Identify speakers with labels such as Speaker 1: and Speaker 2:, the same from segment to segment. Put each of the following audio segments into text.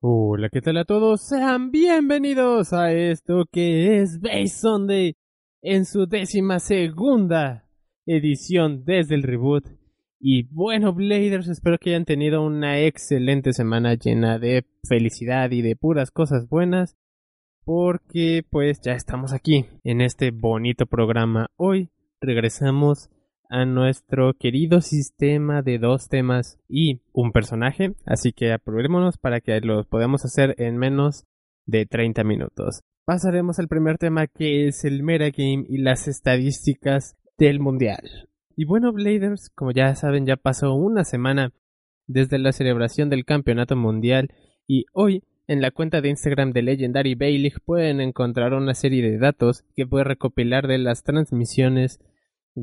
Speaker 1: Hola, ¿qué tal a todos? Sean bienvenidos a esto que es Base Sunday en su décima segunda edición desde el reboot. Y bueno, Bladers, espero que hayan tenido una excelente semana llena de felicidad y de puras cosas buenas. Porque pues ya estamos aquí en este bonito programa. Hoy regresamos a nuestro querido sistema de dos temas y un personaje, así que aprovechémonos para que lo podamos hacer en menos de 30 minutos. Pasaremos al primer tema que es el metagame y las estadísticas del mundial. Y bueno, Bladers, como ya saben, ya pasó una semana desde la celebración del campeonato mundial y hoy en la cuenta de Instagram de Legendary Bailey pueden encontrar una serie de datos que puede recopilar de las transmisiones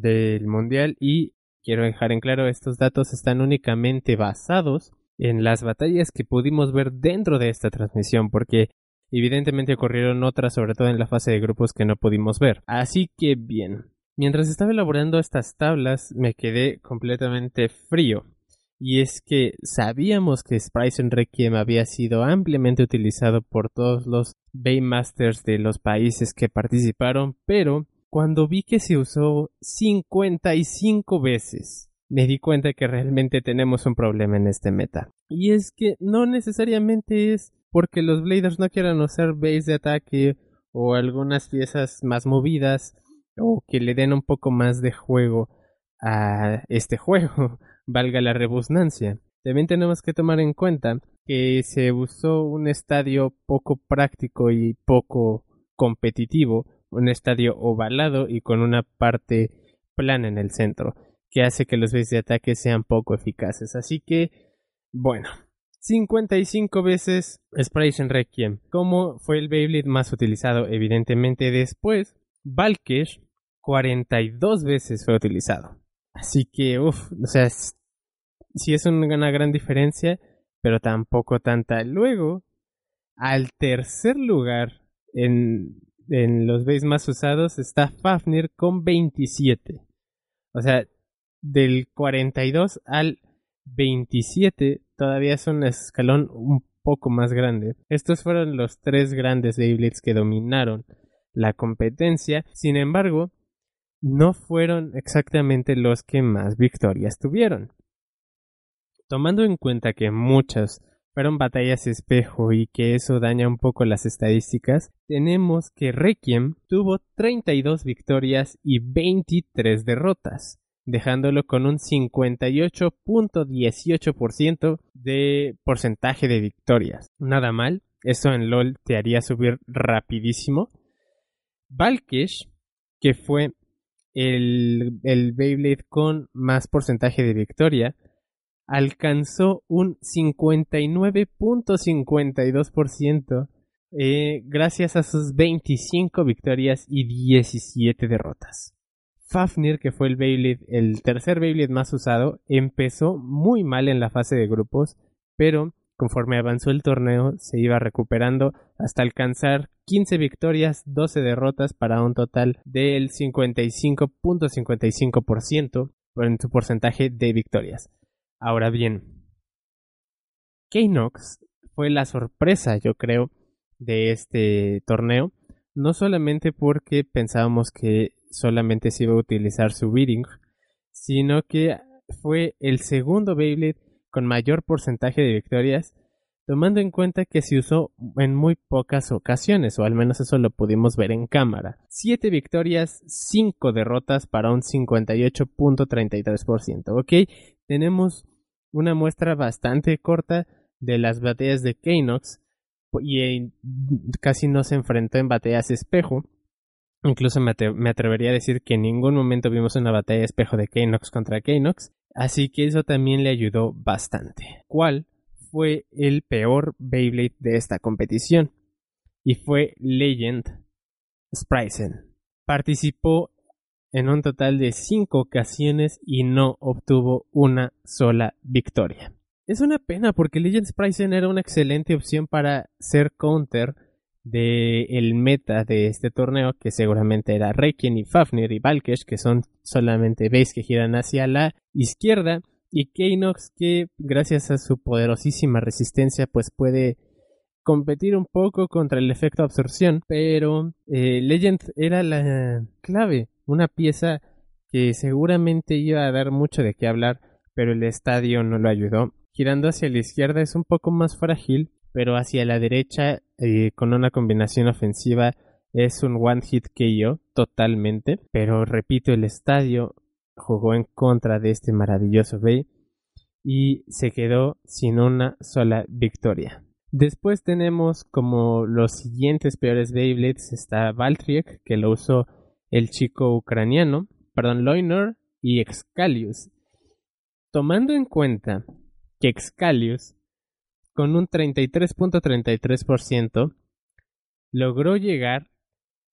Speaker 1: del mundial y quiero dejar en claro estos datos están únicamente basados en las batallas que pudimos ver dentro de esta transmisión porque evidentemente ocurrieron otras sobre todo en la fase de grupos que no pudimos ver. Así que bien mientras estaba elaborando estas tablas me quedé completamente frío. Y es que sabíamos que Sprice Requiem había sido ampliamente utilizado por todos los Baymasters de los países que participaron, pero cuando vi que se usó 55 veces, me di cuenta que realmente tenemos un problema en este meta. Y es que no necesariamente es porque los Bladers no quieran usar base de ataque o algunas piezas más movidas o que le den un poco más de juego a este juego, valga la rebusnancia. También tenemos que tomar en cuenta que se usó un estadio poco práctico y poco competitivo un estadio ovalado y con una parte plana en el centro, que hace que los bases de ataque sean poco eficaces. Así que, bueno, 55 veces en Requiem. ¿Cómo fue el Beyblade más utilizado? Evidentemente después, Valkesh 42 veces fue utilizado. Así que, uff, o sea, sí es una gran diferencia, pero tampoco tanta. Luego, al tercer lugar en en los bases más usados está Fafnir con 27. O sea, del 42 al 27 todavía es un escalón un poco más grande. Estos fueron los tres grandes Beyblades que dominaron la competencia. Sin embargo, no fueron exactamente los que más victorias tuvieron. Tomando en cuenta que muchas fueron batallas espejo y que eso daña un poco las estadísticas, tenemos que Requiem tuvo 32 victorias y 23 derrotas, dejándolo con un 58.18% de porcentaje de victorias. Nada mal, eso en LOL te haría subir rapidísimo. Valkesh, que fue el, el Beyblade con más porcentaje de victoria, alcanzó un 59.52% eh, gracias a sus 25 victorias y 17 derrotas. Fafnir, que fue el Beyblade, el tercer Beyblade más usado, empezó muy mal en la fase de grupos, pero conforme avanzó el torneo se iba recuperando hasta alcanzar 15 victorias, 12 derrotas para un total del 55.55% en su porcentaje de victorias. Ahora bien, Knox fue la sorpresa, yo creo, de este torneo, no solamente porque pensábamos que solamente se iba a utilizar su beating, sino que fue el segundo Beyblade con mayor porcentaje de victorias, tomando en cuenta que se usó en muy pocas ocasiones, o al menos eso lo pudimos ver en cámara. 7 victorias, 5 derrotas para un 58.33%, ¿ok? Tenemos una muestra bastante corta de las batallas de Keinox y casi no se enfrentó en batallas espejo. Incluso me, atrevería a decir que en ningún momento vimos una batalla espejo de Keinox contra Keinox, así que eso también le ayudó bastante. ¿Cuál fue el peor Beyblade de esta competición? Y fue Legend Sprisen. Participó en un total de 5 ocasiones y no obtuvo una sola victoria. Es una pena porque Legends Pricing era una excelente opción para ser counter de el meta de este torneo que seguramente era Requiem y Fafnir y Valkesh que son solamente base que giran hacia la izquierda y Keinox que gracias a su poderosísima resistencia pues puede competir un poco contra el efecto absorción, pero eh, Legend era la clave, una pieza que seguramente iba a dar mucho de qué hablar, pero el estadio no lo ayudó. Girando hacia la izquierda es un poco más frágil, pero hacia la derecha, eh, con una combinación ofensiva, es un one hit KO totalmente. Pero repito, el estadio jugó en contra de este maravilloso Bay y se quedó sin una sola victoria. Después tenemos como los siguientes peores Beyblades está Valtriek, que lo usó el chico ucraniano, perdón, Loiner y Excalius. Tomando en cuenta que Excalius, con un 33.33%, logró llegar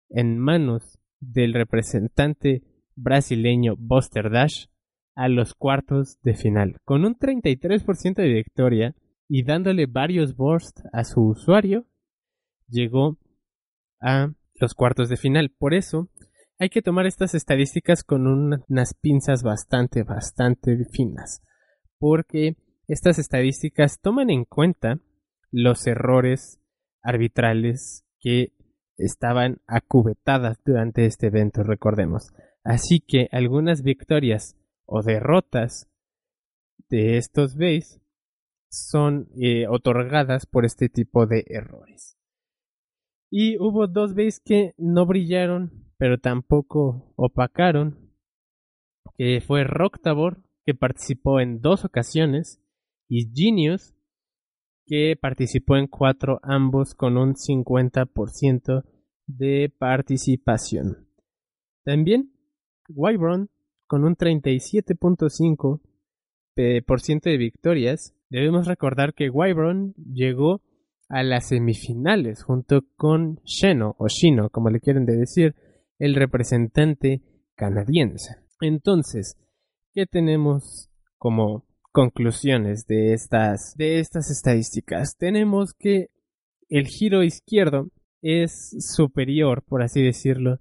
Speaker 1: en manos del representante brasileño Buster Dash a los cuartos de final, con un 33% de victoria y dándole varios bursts a su usuario, llegó a los cuartos de final. Por eso hay que tomar estas estadísticas con unas pinzas bastante, bastante finas, porque estas estadísticas toman en cuenta los errores arbitrales que estaban acubetadas durante este evento, recordemos. Así que algunas victorias o derrotas de estos bays son eh, otorgadas por este tipo de errores. Y hubo dos bays que no brillaron, pero tampoco opacaron, que fue Rocktavor, que participó en dos ocasiones, y Genius, que participó en cuatro, ambos con un 50% de participación. También Wyvern, con un 37.5% de victorias, debemos recordar que Wyvern llegó a las semifinales junto con Sheno o Shino, como le quieren decir, el representante canadiense. Entonces, ¿qué tenemos como conclusiones de estas, de estas estadísticas? Tenemos que el giro izquierdo es superior, por así decirlo,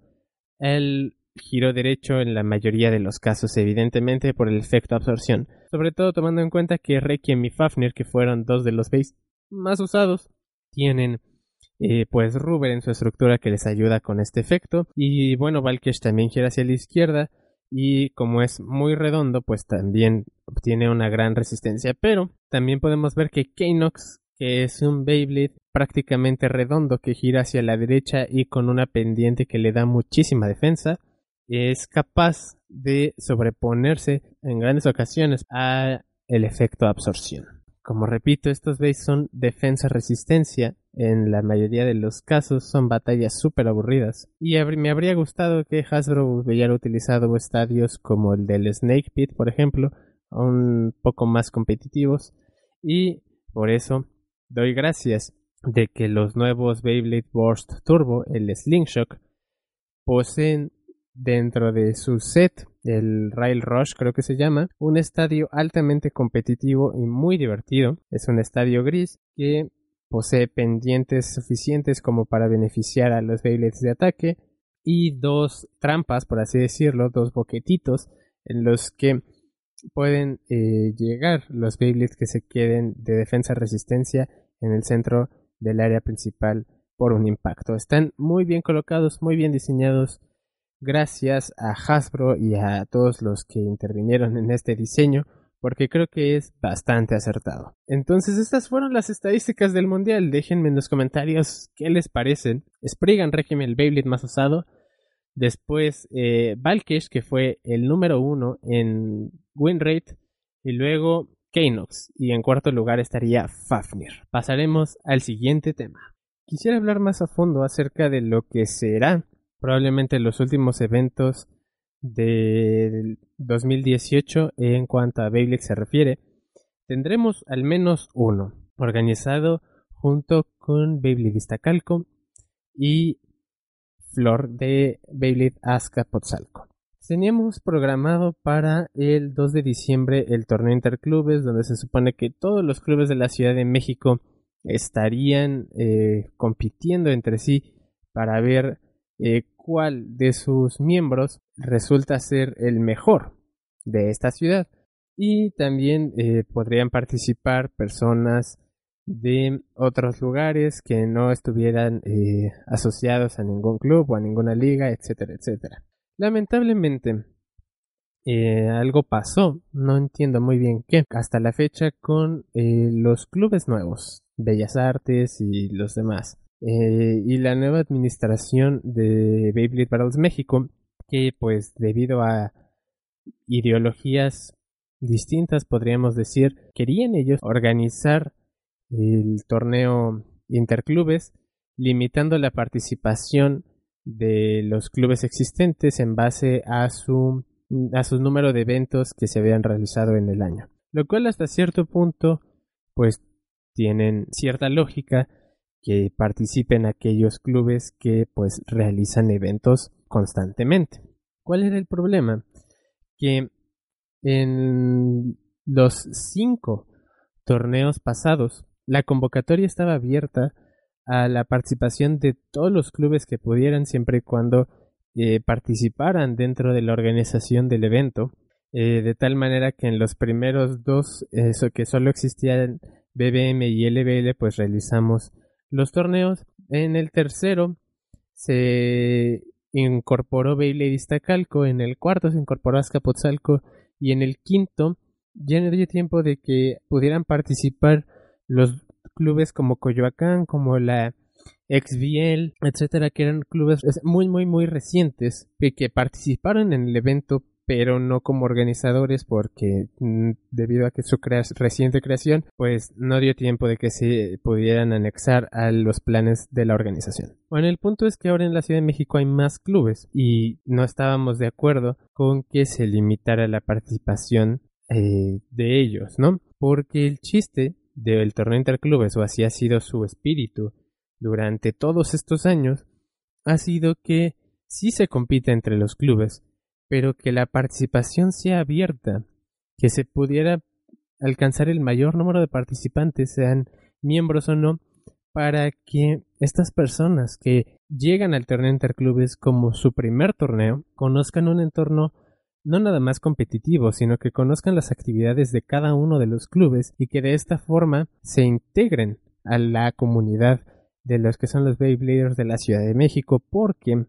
Speaker 1: al giro derecho en la mayoría de los casos, evidentemente por el efecto absorción. Sobre todo tomando en cuenta que Requiem y Fafnir, que fueron dos de los base más usados, tienen eh, pues Ruber en su estructura que les ayuda con este efecto. Y bueno, Valkesh también gira hacia la izquierda. Y como es muy redondo, pues también obtiene una gran resistencia. Pero también podemos ver que Kanox, que es un Beyblade prácticamente redondo que gira hacia la derecha y con una pendiente que le da muchísima defensa, es capaz de sobreponerse en grandes ocasiones a el efecto absorción. Como repito, estos bases son defensa-resistencia. En la mayoría de los casos son batallas súper aburridas. Y me habría gustado que Hasbro hubiera utilizado estadios como el del Snake Pit, por ejemplo, un poco más competitivos. Y por eso doy gracias de que los nuevos Beyblade Burst Turbo, el Slingshock, poseen dentro de su set, el Rail Rush creo que se llama, un estadio altamente competitivo y muy divertido. Es un estadio gris que posee pendientes suficientes como para beneficiar a los Beyblades de ataque y dos trampas, por así decirlo, dos boquetitos en los que pueden eh, llegar los Beyblades que se queden de defensa resistencia en el centro del área principal por un impacto. Están muy bien colocados, muy bien diseñados gracias a Hasbro y a todos los que intervinieron en este diseño, porque creo que es bastante acertado. Entonces estas fueron las estadísticas del mundial. Déjenme en los comentarios qué les parecen. Spriggan régimen el Beyblade más usado. Después eh, Valkesh, que fue el número uno en win rate. Y luego Kanox. Y en cuarto lugar estaría Fafnir. Pasaremos al siguiente tema. Quisiera hablar más a fondo acerca de lo que será probablemente los últimos eventos de 2018 en cuanto a Beyblade se refiere, tendremos al menos uno organizado junto con Beyblade Iztacalco y Flor de Beyblade Azcapotzalco. Teníamos programado para el 2 de diciembre el torneo interclubes donde se supone que todos los clubes de la Ciudad de México estarían eh, compitiendo entre sí para ver eh, cuál de sus miembros resulta ser el mejor de esta ciudad. Y también eh, podrían participar personas de otros lugares que no estuvieran eh, asociados a ningún club o a ninguna liga, etcétera, etcétera. Lamentablemente, eh, algo pasó, no entiendo muy bien qué, hasta la fecha con los clubes nuevos, Bellas Artes y los demás. Y la nueva administración de Beyblade Battles México, que pues debido a ideologías distintas, podríamos decir, querían ellos organizar el torneo interclubes, limitando la participación de los clubes existentes en base a su, a su número de eventos que se habían realizado en el año. Lo cual hasta cierto punto pues tienen cierta lógica que participen aquellos clubes que pues realizan eventos constantemente. ¿Cuál era el problema? Que en los cinco torneos pasados la convocatoria estaba abierta a la participación de todos los clubes que pudieran siempre y cuando eh, participaran dentro de la organización del evento, eh, de tal manera que en los primeros dos, eso que solo existían BBM y LBL, pues realizamos los torneos. En el tercero se incorporó Beyblade Iztacalco, en el cuarto se incorporó Azcapotzalco y en el quinto ya no dio tiempo de que pudieran participar los clubes como Coyoacán, como la XBL, etcétera, que eran clubes muy, muy, muy recientes que participaron en el evento, pero no como organizadores porque mm, debido a que su reciente creación pues no dio tiempo de que se pudieran anexar a los planes de la organización. Bueno, el punto es que ahora en la Ciudad de México hay más clubes y no estábamos de acuerdo con que se limitara la participación eh, de ellos, ¿no? Porque el chiste del torneo interclubes, o así ha sido su espíritu durante todos estos años, ha sido que sí se compite entre los clubes, pero que la participación sea abierta, que se pudiera alcanzar el mayor número de participantes, sean miembros o no, para que estas personas que llegan al torneo interclubes como su primer torneo conozcan un entorno no nada más competitivo, sino que conozcan las actividades de cada uno de los clubes y que de esta forma se integren a la comunidad de los que son los Beybladers de la Ciudad de México, porque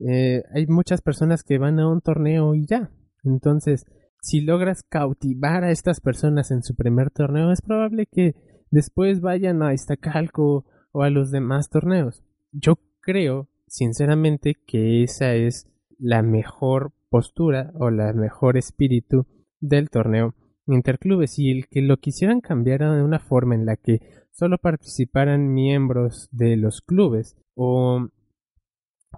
Speaker 1: eh, hay muchas personas que van a un torneo y ya. Entonces, si logras cautivar a estas personas en su primer torneo, es probable que después vayan a Iztacalco o a los demás torneos. Yo creo, sinceramente, que esa es la mejor postura o la mejor espíritu del torneo interclubes y el que lo quisieran cambiar de una forma en la que solo participaran miembros de los clubes o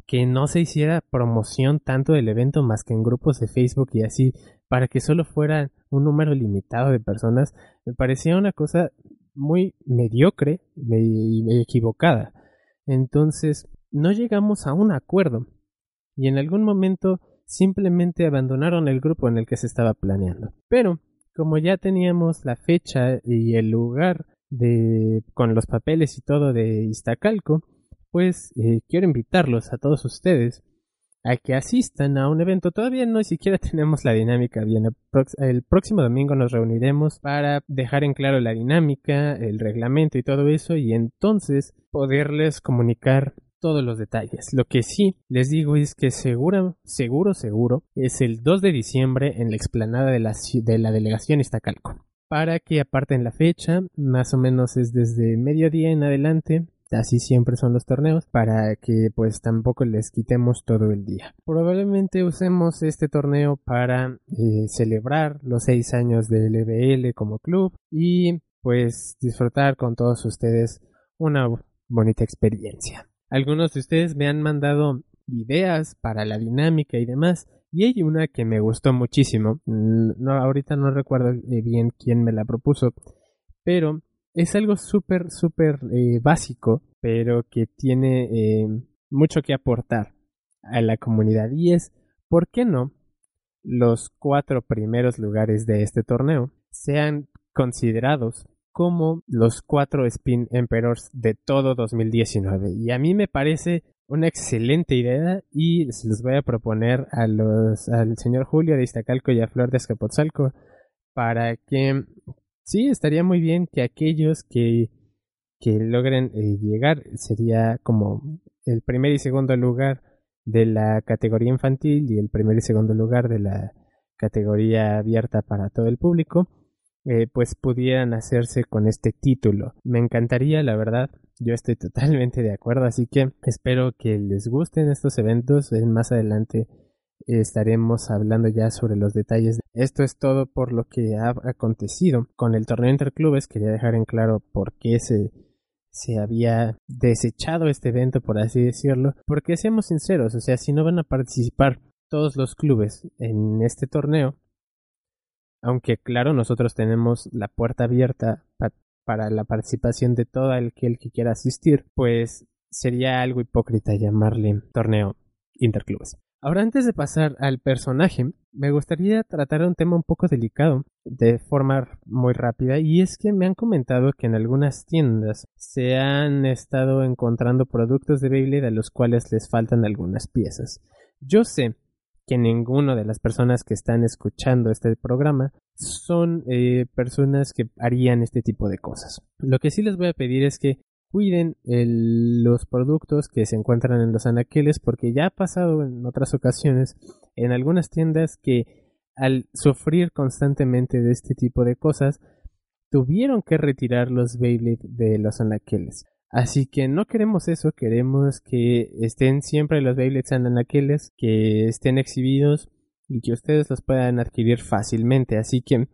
Speaker 1: que no se hiciera promoción tanto del evento más que en grupos de Facebook y así para que solo fuera un número limitado de personas me parecía una cosa muy mediocre y equivocada entonces no llegamos a un acuerdo y en algún momento simplemente abandonaron el grupo en el que se estaba planeando. Pero, como ya teníamos la fecha y el lugar de con los papeles y todo de Iztacalco, pues eh, quiero invitarlos a todos ustedes a que asistan a un evento. Todavía no siquiera tenemos la dinámica bien. El próximo domingo nos reuniremos para dejar en claro la dinámica, el reglamento y todo eso y entonces poderles comunicar todos los detalles. Lo que sí les digo es que seguro, seguro, seguro es el 2 de diciembre en la explanada de la, de la delegación Iztacalco. Para que aparten la fecha, más o menos es desde mediodía en adelante, así siempre son los torneos, para que pues tampoco les quitemos todo el día. Probablemente usemos este torneo para eh, celebrar los seis años del LBL como club y pues disfrutar con todos ustedes una bonita experiencia. Algunos de ustedes me han mandado ideas para la dinámica y demás. Y hay una que me gustó muchísimo. Mm, ahorita no recuerdo eh, bien quién me la propuso. Pero es algo súper, súper eh, básico. Pero que tiene eh, mucho que aportar a la comunidad. Y es, ¿por qué no los cuatro primeros lugares de este torneo sean considerados como los cuatro Spin Emperors de todo 2019. Y a mí me parece una excelente idea y se los voy a proponer a los, al señor Julio de Iztacalco y a Flor de Escapotzalco para que sí, estaría muy bien que aquellos que, que logren eh, llegar sería como el primer y segundo lugar de la categoría infantil y el primer y segundo lugar de la categoría abierta para todo el público, eh, pues pudieran hacerse con este título. Me encantaría, la verdad, yo estoy totalmente de acuerdo, así que espero que les gusten estos eventos. Más adelante estaremos hablando ya sobre los detalles. Esto es todo por lo que ha acontecido con el torneo interclubes. Quería dejar en claro por qué se, se había desechado este evento, por así decirlo. Porque seamos sinceros, o sea, si no van a participar todos los clubes en este torneo, aunque claro, nosotros tenemos la puerta abierta para la participación de todo aquel que quiera asistir, pues sería algo hipócrita llamarle torneo interclubes. Ahora antes de pasar al personaje, me gustaría tratar un tema un poco delicado de forma muy rápida y es que me han comentado que en algunas tiendas se han estado encontrando productos de Beyblade a los cuales les faltan algunas piezas. Yo sé que ninguno de las personas que están escuchando este programa son eh, personas que harían este tipo de cosas. Lo que sí les voy a pedir es que cuiden los productos que se encuentran en los anaqueles porque ya ha pasado en otras ocasiones en algunas tiendas que al sufrir constantemente de este tipo de cosas tuvieron que retirar los Beyblade de los anaqueles. Así que no queremos eso, queremos que estén siempre los Beyblades en anaqueles, que estén exhibidos y que ustedes los puedan adquirir fácilmente. Así que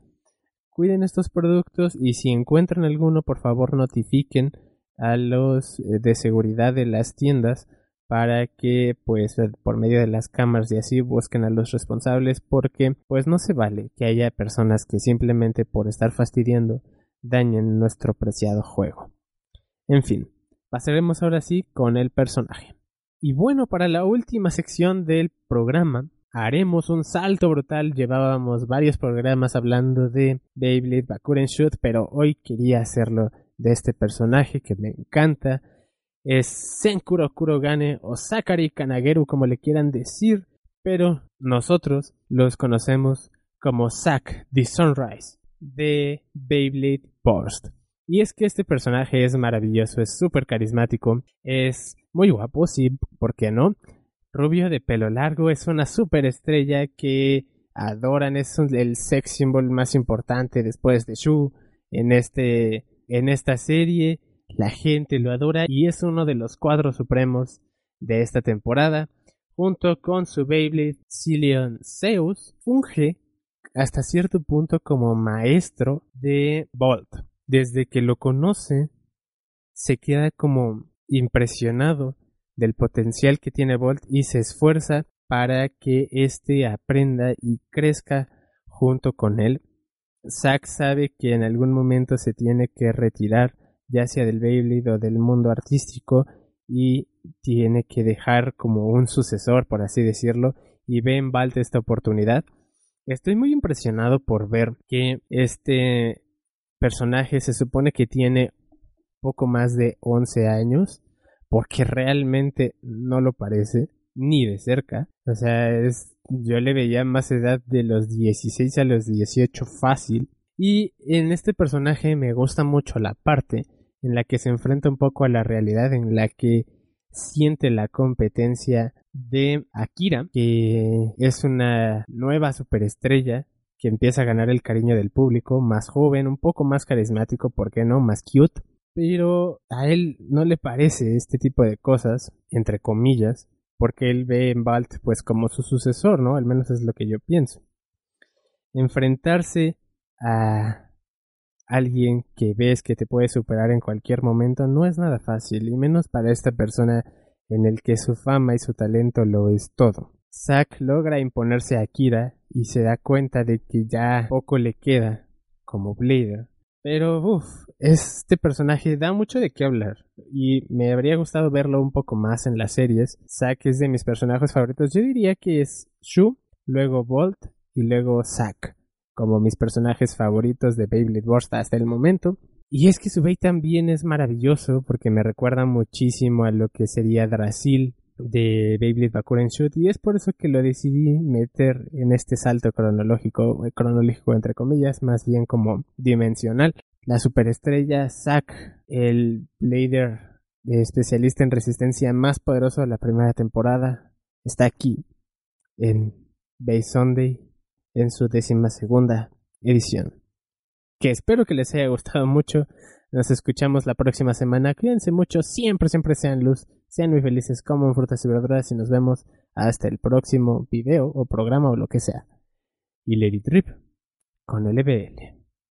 Speaker 1: cuiden estos productos y si encuentran alguno, por favor notifiquen a los eh, de seguridad de las tiendas para que pues por medio de las cámaras y así busquen a los responsables porque pues no se vale que haya personas que simplemente por estar fastidiando dañen nuestro preciado juego. En fin, pasaremos ahora sí con el personaje. Y bueno, para la última sección del programa haremos un salto brutal. Llevábamos varios programas hablando de Beyblade Bakuren Shoot, pero hoy quería hacerlo de este personaje que me encanta. Es Senkuro Kurogane o Sakari Kanageru como le quieran decir, pero nosotros los conocemos como Zack the Sunrise de Beyblade Burst. Y es que este personaje es maravilloso, es súper carismático, es muy guapo, sí, ¿por qué no? Rubio de pelo largo, es una super estrella que adoran, es el sex symbol más importante después de Shu en, este, en esta serie. La gente lo adora y es uno de los cuadros supremos de esta temporada. Junto con su Beyblade Cillian Zeus, funge hasta cierto punto como maestro de Bolt desde que lo conoce, se queda como impresionado del potencial que tiene Bolt y se esfuerza para que éste aprenda y crezca junto con él. Zack sabe que en algún momento se tiene que retirar, ya sea del Beyblade o del mundo artístico, y tiene que dejar como un sucesor, por así decirlo, y ve en Bolt esta oportunidad. Estoy muy impresionado por ver que este personaje se supone que tiene poco más de 11 años, porque realmente no lo parece, ni de cerca. O sea, es, yo le veía más edad de los 16 a los 18 fácil. Y en este personaje me gusta mucho la parte en la que se enfrenta un poco a la realidad, en la que siente la competencia de Akira, que es una nueva superestrella que empieza a ganar el cariño del público, más joven, un poco más carismático, ¿por qué no? Más cute. Pero a él no le parece este tipo de cosas, entre comillas, porque él ve en Balt pues como su sucesor, ¿no? Al menos es lo que yo pienso. Enfrentarse a alguien que ves que te puede superar en cualquier momento no es nada fácil, y menos para esta persona en el que su fama y su talento lo es todo. Zack logra imponerse a Akira y se da cuenta de que ya poco le queda como Blader. Pero uff, este personaje da mucho de qué hablar y me habría gustado verlo un poco más en las series. Zack es de mis personajes favoritos. Yo diría que es Shu, luego Bolt y luego Zack como mis personajes favoritos de Beyblade Burst hasta el momento. Y es que su Bey también es maravilloso porque me recuerda muchísimo a lo que sería Drasil de Beyblade Bakuren Shoot y es por eso que lo decidí meter en este salto cronológico, eh, cronológico entre comillas, más bien como dimensional. La superestrella Zack, el Blader de especialista en resistencia más poderoso de la primera temporada, está aquí en Bay Sunday en su décima segunda edición. Que espero que les haya gustado mucho. Nos escuchamos la próxima semana. Cuídense mucho, siempre, siempre sean luz, sean muy felices, coman frutas y verduras y nos vemos hasta el próximo video o programa o lo que sea. Y Lady Trip con LBL.